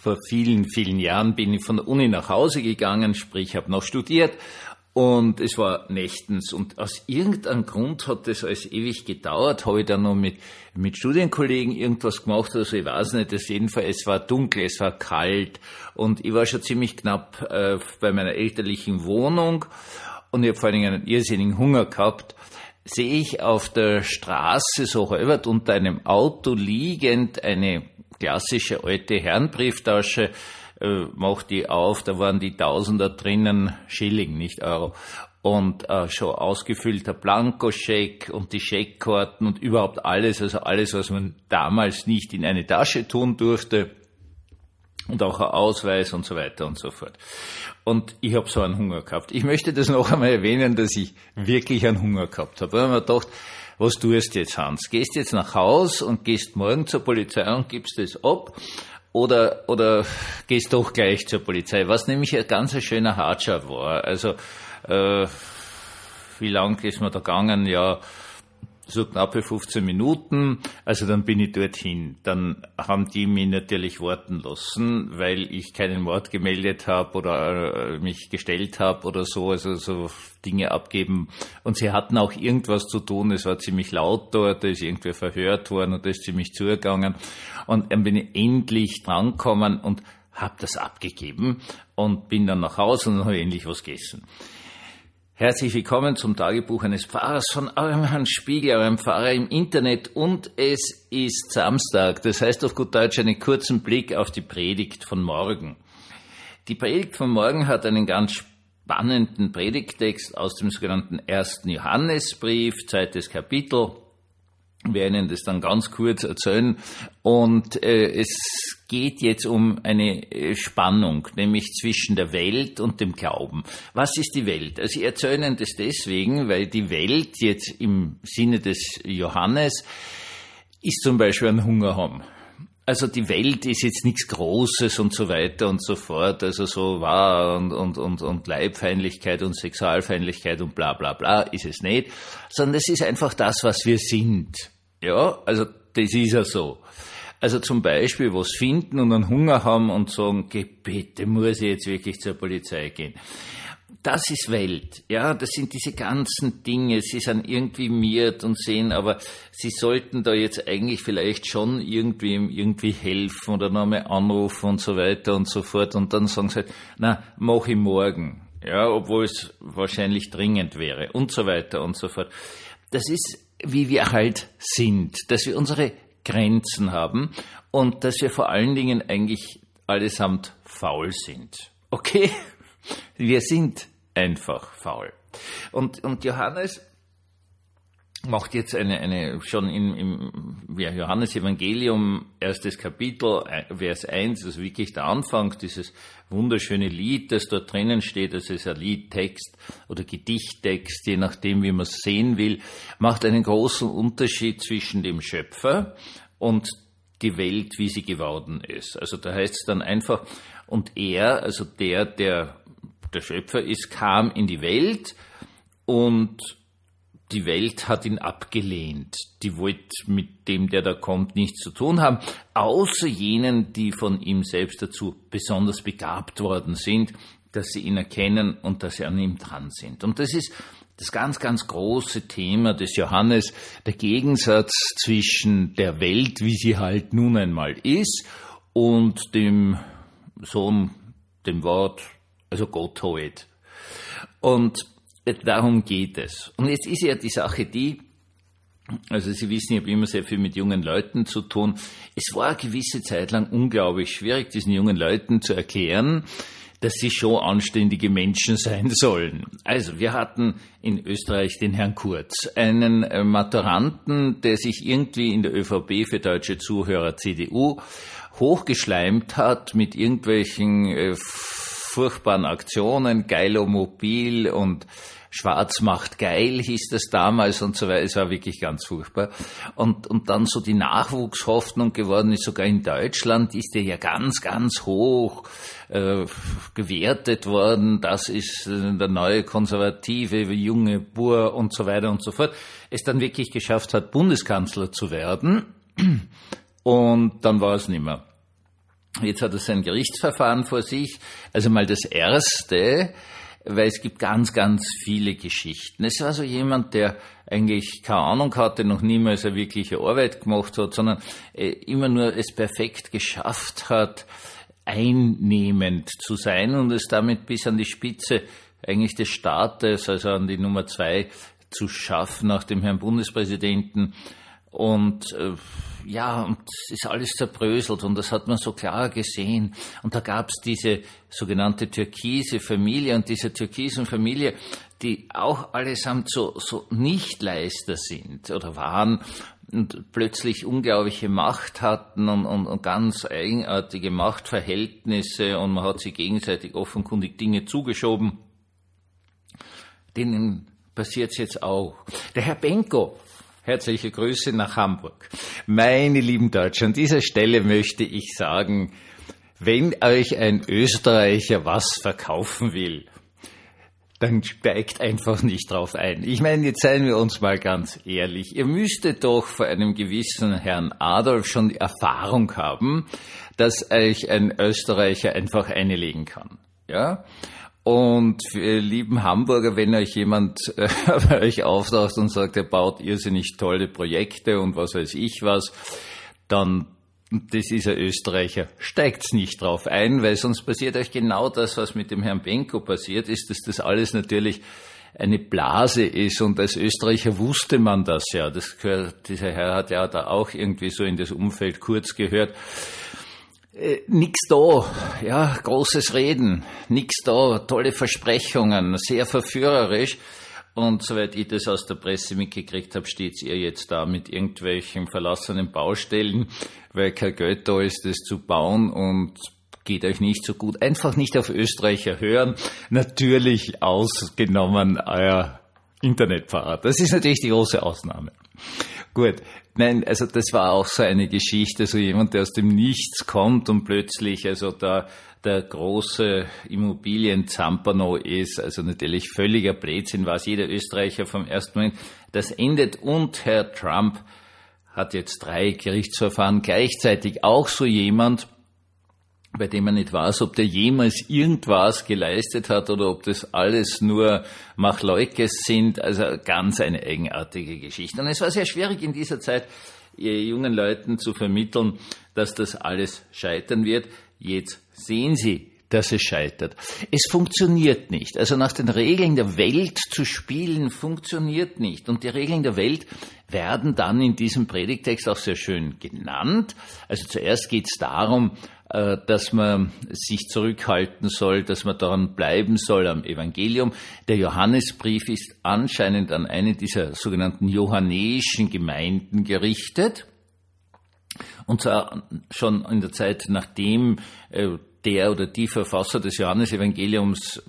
vor vielen, vielen Jahren bin ich von der Uni nach Hause gegangen, sprich, habe noch studiert und es war nächtens und aus irgendeinem Grund hat das alles ewig gedauert, habe ich dann noch mit, mit Studienkollegen irgendwas gemacht oder so, ich weiß nicht, das jedenfalls, es war dunkel, es war kalt und ich war schon ziemlich knapp äh, bei meiner elterlichen Wohnung und ich habe vor allen Dingen einen irrsinnigen Hunger gehabt, sehe ich auf der Straße so halbert unter einem Auto liegend eine klassische alte Herrenbrieftasche, äh, mach die auf, da waren die Tausender drinnen, Schilling, nicht Euro. Und äh, schon ausgefüllter Blankoscheck und die Scheckkarten und überhaupt alles, also alles, was man damals nicht in eine Tasche tun durfte und auch ein Ausweis und so weiter und so fort. Und ich habe so einen Hunger gehabt. Ich möchte das noch einmal erwähnen, dass ich wirklich einen Hunger gehabt habe. Weil man gedacht, was tust du jetzt, Hans? Gehst jetzt nach Haus und gehst morgen zur Polizei und gibst es ab oder, oder gehst doch gleich zur Polizei, was nämlich ein ganz schöner Hartschau war. Also, äh, wie lang ist man da gegangen? Ja, so knappe 15 Minuten. Also dann bin ich dorthin. Dann haben die mich natürlich warten lassen, weil ich keinen Mord gemeldet habe oder äh, mich gestellt habe oder so, also so Dinge abgeben. Und sie hatten auch irgendwas zu tun. Es war ziemlich laut dort, da ist irgendwer verhört worden und da ist ziemlich zugegangen. Und dann bin ich endlich drankommen und habe das abgegeben und bin dann nach Hause und habe endlich was gegessen. Herzlich willkommen zum Tagebuch eines Pfarrers von eurem Herrn Spiegel, eurem Pfarrer im Internet. Und es ist Samstag, das heißt auf gut Deutsch einen kurzen Blick auf die Predigt von morgen. Die Predigt von morgen hat einen ganz spannenden Predigttext aus dem sogenannten ersten Johannesbrief, zweites Kapitel. Wir werden das dann ganz kurz erzählen. Und äh, es geht jetzt um eine äh, Spannung, nämlich zwischen der Welt und dem Glauben. Was ist die Welt? Also ich erzähle Ihnen das deswegen, weil die Welt jetzt im Sinne des Johannes ist zum Beispiel ein Hunger haben. Also die Welt ist jetzt nichts Großes und so weiter und so fort, also so wahr und, und, und, und Leibfeindlichkeit und Sexualfeindlichkeit und bla bla bla ist es nicht, sondern es ist einfach das, was wir sind. Ja, also das ist ja so. Also zum Beispiel was finden und einen Hunger haben und sagen, bitte muss ich jetzt wirklich zur Polizei gehen. Das ist Welt, ja, das sind diese ganzen Dinge, sie sind irgendwie miert und sehen, aber sie sollten da jetzt eigentlich vielleicht schon irgendwie irgendwie helfen oder nochmal anrufen und so weiter und so fort und dann sagen sie halt, na, mach ich morgen, ja, obwohl es wahrscheinlich dringend wäre und so weiter und so fort. Das ist, wie wir halt sind, dass wir unsere Grenzen haben und dass wir vor allen Dingen eigentlich allesamt faul sind. Okay? Wir sind einfach faul. Und, und Johannes macht jetzt eine, eine schon im ja, Johannes Evangelium, erstes Kapitel, Vers 1, also wirklich der Anfang, dieses wunderschöne Lied, das dort drinnen steht, das ist ein Liedtext oder Gedichttext, je nachdem, wie man es sehen will, macht einen großen Unterschied zwischen dem Schöpfer und die Welt, wie sie geworden ist. Also da heißt es dann einfach, und er, also der, der der Schöpfer ist, kam in die Welt und die Welt hat ihn abgelehnt. Die wollte mit dem, der da kommt, nichts zu tun haben, außer jenen, die von ihm selbst dazu besonders begabt worden sind, dass sie ihn erkennen und dass sie an ihm dran sind. Und das ist das ganz, ganz große Thema des Johannes, der Gegensatz zwischen der Welt, wie sie halt nun einmal ist, und dem Sohn, dem Wort, also Gott halt. Und Darum geht es. Und jetzt ist ja die Sache die, also Sie wissen, ich habe immer sehr viel mit jungen Leuten zu tun. Es war eine gewisse Zeit lang unglaublich schwierig, diesen jungen Leuten zu erklären, dass sie schon anständige Menschen sein sollen. Also wir hatten in Österreich den Herrn Kurz, einen äh, Maturanten, der sich irgendwie in der ÖVP für deutsche Zuhörer CDU hochgeschleimt hat mit irgendwelchen äh, furchtbaren Aktionen, Geilomobil und Schwarz macht geil hieß das damals und so weiter. Es war wirklich ganz furchtbar. Und, und dann so die Nachwuchshoffnung geworden ist, sogar in Deutschland ist der ja ganz, ganz hoch äh, gewertet worden. Das ist äh, der neue konservative junge Bur und so weiter und so fort. Es dann wirklich geschafft hat, Bundeskanzler zu werden. Und dann war es nimmer. Jetzt hat er sein Gerichtsverfahren vor sich. Also mal das erste, weil es gibt ganz, ganz viele Geschichten. Es war so jemand, der eigentlich keine Ahnung hatte, noch niemals eine wirkliche Arbeit gemacht hat, sondern äh, immer nur es perfekt geschafft hat, einnehmend zu sein und es damit bis an die Spitze eigentlich des Staates, also an die Nummer zwei zu schaffen nach dem Herrn Bundespräsidenten. Und äh, ja, und es ist alles zerbröselt und das hat man so klar gesehen. Und da gab es diese sogenannte türkise Familie und diese türkisen Familie, die auch allesamt so, so Nichtleister sind oder waren und plötzlich unglaubliche Macht hatten und, und, und ganz eigenartige Machtverhältnisse und man hat sich gegenseitig offenkundig Dinge zugeschoben. Denen passiert es jetzt auch. Der Herr Benko, Herzliche Grüße nach Hamburg. Meine lieben Deutschen, an dieser Stelle möchte ich sagen, wenn euch ein Österreicher was verkaufen will, dann steigt einfach nicht drauf ein. Ich meine, jetzt seien wir uns mal ganz ehrlich. Ihr müsstet doch vor einem gewissen Herrn Adolf schon die Erfahrung haben, dass euch ein Österreicher einfach einlegen kann. Ja? Und für lieben Hamburger, wenn euch jemand äh, bei euch auftaucht und sagt, er baut irrsinnig tolle Projekte und was weiß ich was, dann das ist ein Österreicher, steigt's nicht drauf ein, weil sonst passiert euch genau das, was mit dem Herrn Benko passiert ist, dass das alles natürlich eine Blase ist und als Österreicher wusste man das ja. Das gehört, dieser Herr hat ja da auch irgendwie so in das Umfeld kurz gehört. Äh, nix da, ja, großes Reden, nix da, tolle Versprechungen, sehr verführerisch. Und soweit ich das aus der Presse mitgekriegt habe, steht ihr jetzt da mit irgendwelchen verlassenen Baustellen, weil kein Geld da ist, das zu bauen und geht euch nicht so gut. Einfach nicht auf Österreicher hören. Natürlich ausgenommen euer Internetfahrer. Das ist natürlich die große Ausnahme. Gut, nein, also das war auch so eine Geschichte, so jemand, der aus dem Nichts kommt und plötzlich also da der große Immobilien-Zampano ist, also natürlich völliger Blödsinn, weiß jeder Österreicher vom ersten Moment. Das endet und Herr Trump hat jetzt drei Gerichtsverfahren gleichzeitig. Auch so jemand, bei dem man nicht weiß, ob der jemals irgendwas geleistet hat oder ob das alles nur Machleukes sind. Also ganz eine eigenartige Geschichte. Und es war sehr schwierig in dieser Zeit, jungen Leuten zu vermitteln, dass das alles scheitern wird. Jetzt sehen Sie, dass es scheitert. Es funktioniert nicht. Also nach den Regeln der Welt zu spielen, funktioniert nicht. Und die Regeln der Welt werden dann in diesem Predigtext auch sehr schön genannt. Also zuerst geht es darum, äh, dass man sich zurückhalten soll, dass man daran bleiben soll am Evangelium. Der Johannesbrief ist anscheinend an eine dieser sogenannten johannäischen Gemeinden gerichtet. Und zwar schon in der Zeit, nachdem äh, der oder die Verfasser des Johannesevangeliums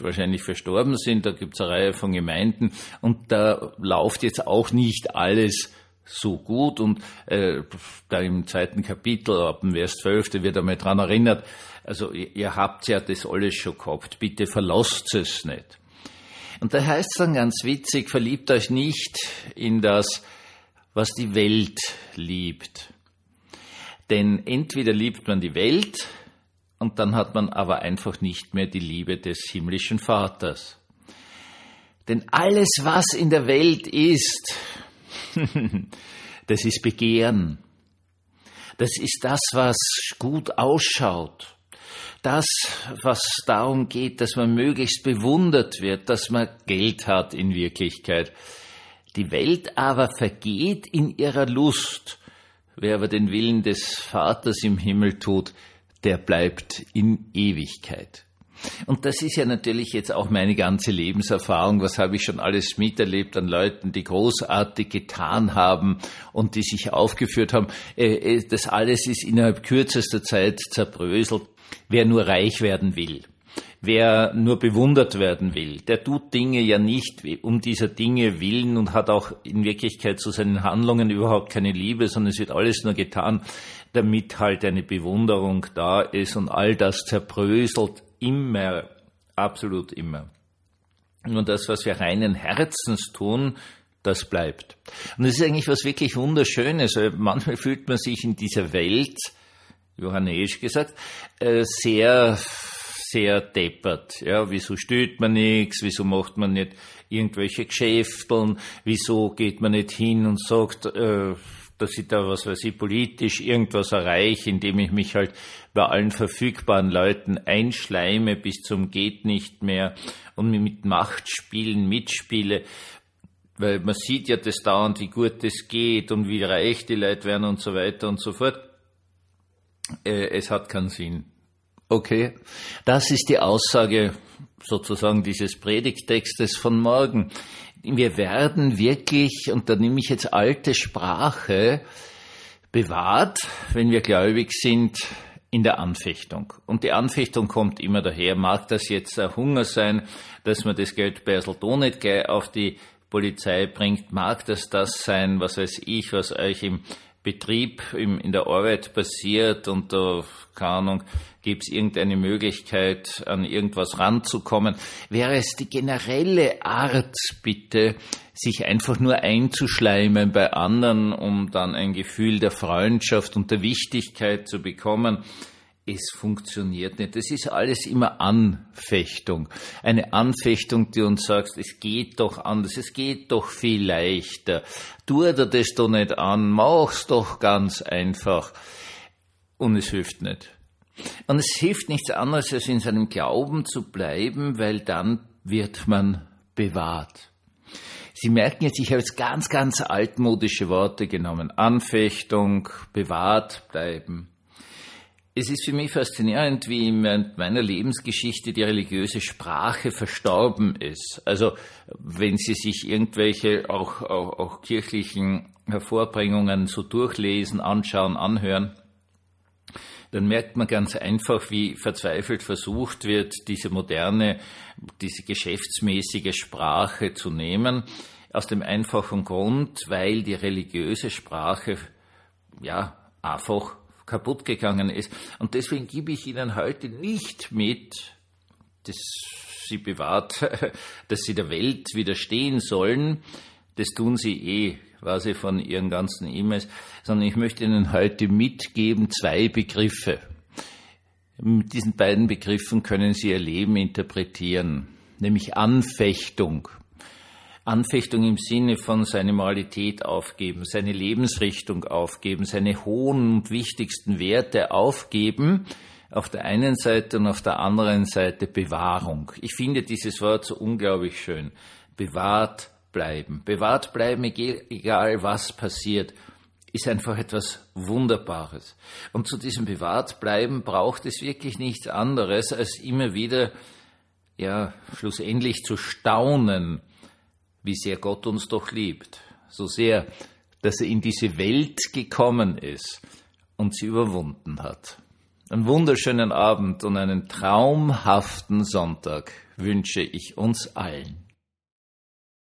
wahrscheinlich verstorben sind. Da gibt es eine Reihe von Gemeinden und da läuft jetzt auch nicht alles so gut und äh, da im zweiten Kapitel, ab dem Vers 12, wird einmal dran erinnert, also ihr, ihr habt ja das alles schon gehabt, bitte verlasst es nicht. Und da heißt es dann ganz witzig, verliebt euch nicht in das, was die Welt liebt. Denn entweder liebt man die Welt, und dann hat man aber einfach nicht mehr die Liebe des himmlischen Vaters. Denn alles, was in der Welt ist, das ist Begehren. Das ist das, was gut ausschaut. Das, was darum geht, dass man möglichst bewundert wird, dass man Geld hat in Wirklichkeit. Die Welt aber vergeht in ihrer Lust. Wer aber den Willen des Vaters im Himmel tut, der bleibt in Ewigkeit. Und das ist ja natürlich jetzt auch meine ganze Lebenserfahrung. Was habe ich schon alles miterlebt an Leuten, die großartig getan haben und die sich aufgeführt haben. Äh, äh, das alles ist innerhalb kürzester Zeit zerbröselt. Wer nur reich werden will, wer nur bewundert werden will, der tut Dinge ja nicht um dieser Dinge willen und hat auch in Wirklichkeit zu seinen Handlungen überhaupt keine Liebe, sondern es wird alles nur getan, damit halt eine Bewunderung da ist und all das zerbröselt immer, absolut immer. Und das, was wir reinen Herzens tun, das bleibt. Und das ist eigentlich was wirklich Wunderschönes. Manchmal fühlt man sich in dieser Welt johannäisch gesagt, äh, sehr sehr deppert. Ja, wieso stört man nichts? Wieso macht man nicht irgendwelche Geschäfteln? Wieso geht man nicht hin und sagt, äh, dass ich da, was weiß ich, politisch irgendwas erreiche, indem ich mich halt bei allen verfügbaren Leuten einschleime bis zum geht nicht mehr und mit Machtspielen mitspiele, weil man sieht ja das dauernd, wie gut das geht und wie reich die Leute werden und so weiter und so fort. Äh, es hat keinen Sinn. Okay, das ist die Aussage sozusagen dieses Predigtextes von morgen wir werden wirklich, und da nehme ich jetzt alte Sprache, bewahrt, wenn wir gläubig sind, in der Anfechtung. Und die Anfechtung kommt immer daher. Mag das jetzt ein Hunger sein, dass man das Geld Eseldo nicht auf die Polizei bringt? Mag das das sein, was weiß ich, was euch im Betrieb, im, in der Arbeit passiert und da, keine Ahnung, Gibt es irgendeine Möglichkeit, an irgendwas ranzukommen? Wäre es die generelle Art, bitte, sich einfach nur einzuschleimen bei anderen, um dann ein Gefühl der Freundschaft und der Wichtigkeit zu bekommen? Es funktioniert nicht. Das ist alles immer Anfechtung. Eine Anfechtung, die uns sagt, es geht doch anders, es geht doch viel leichter. Tu dir das doch nicht an, mach's doch ganz einfach. Und es hilft nicht. Und es hilft nichts anderes, als in seinem Glauben zu bleiben, weil dann wird man bewahrt. Sie merken jetzt, ich habe jetzt ganz, ganz altmodische Worte genommen. Anfechtung, bewahrt bleiben. Es ist für mich faszinierend, wie in meiner Lebensgeschichte die religiöse Sprache verstorben ist. Also wenn Sie sich irgendwelche auch, auch, auch kirchlichen Hervorbringungen so durchlesen, anschauen, anhören, dann merkt man ganz einfach, wie verzweifelt versucht wird, diese moderne, diese geschäftsmäßige Sprache zu nehmen. Aus dem einfachen Grund, weil die religiöse Sprache, ja, einfach kaputt gegangen ist. Und deswegen gebe ich Ihnen heute nicht mit, dass Sie bewahrt, dass Sie der Welt widerstehen sollen. Das tun Sie eh quasi von Ihren ganzen E-Mails, sondern ich möchte Ihnen heute mitgeben zwei Begriffe. Mit diesen beiden Begriffen können Sie Ihr Leben interpretieren, nämlich Anfechtung. Anfechtung im Sinne von seine Moralität aufgeben, seine Lebensrichtung aufgeben, seine hohen und wichtigsten Werte aufgeben, auf der einen Seite und auf der anderen Seite Bewahrung. Ich finde dieses Wort so unglaublich schön. Bewahrt bleiben. Bewahrt bleiben, egal was passiert, ist einfach etwas Wunderbares. Und zu diesem bewahrt bleiben braucht es wirklich nichts anderes, als immer wieder, ja, schlussendlich zu staunen, wie sehr Gott uns doch liebt. So sehr, dass er in diese Welt gekommen ist und sie überwunden hat. Einen wunderschönen Abend und einen traumhaften Sonntag wünsche ich uns allen.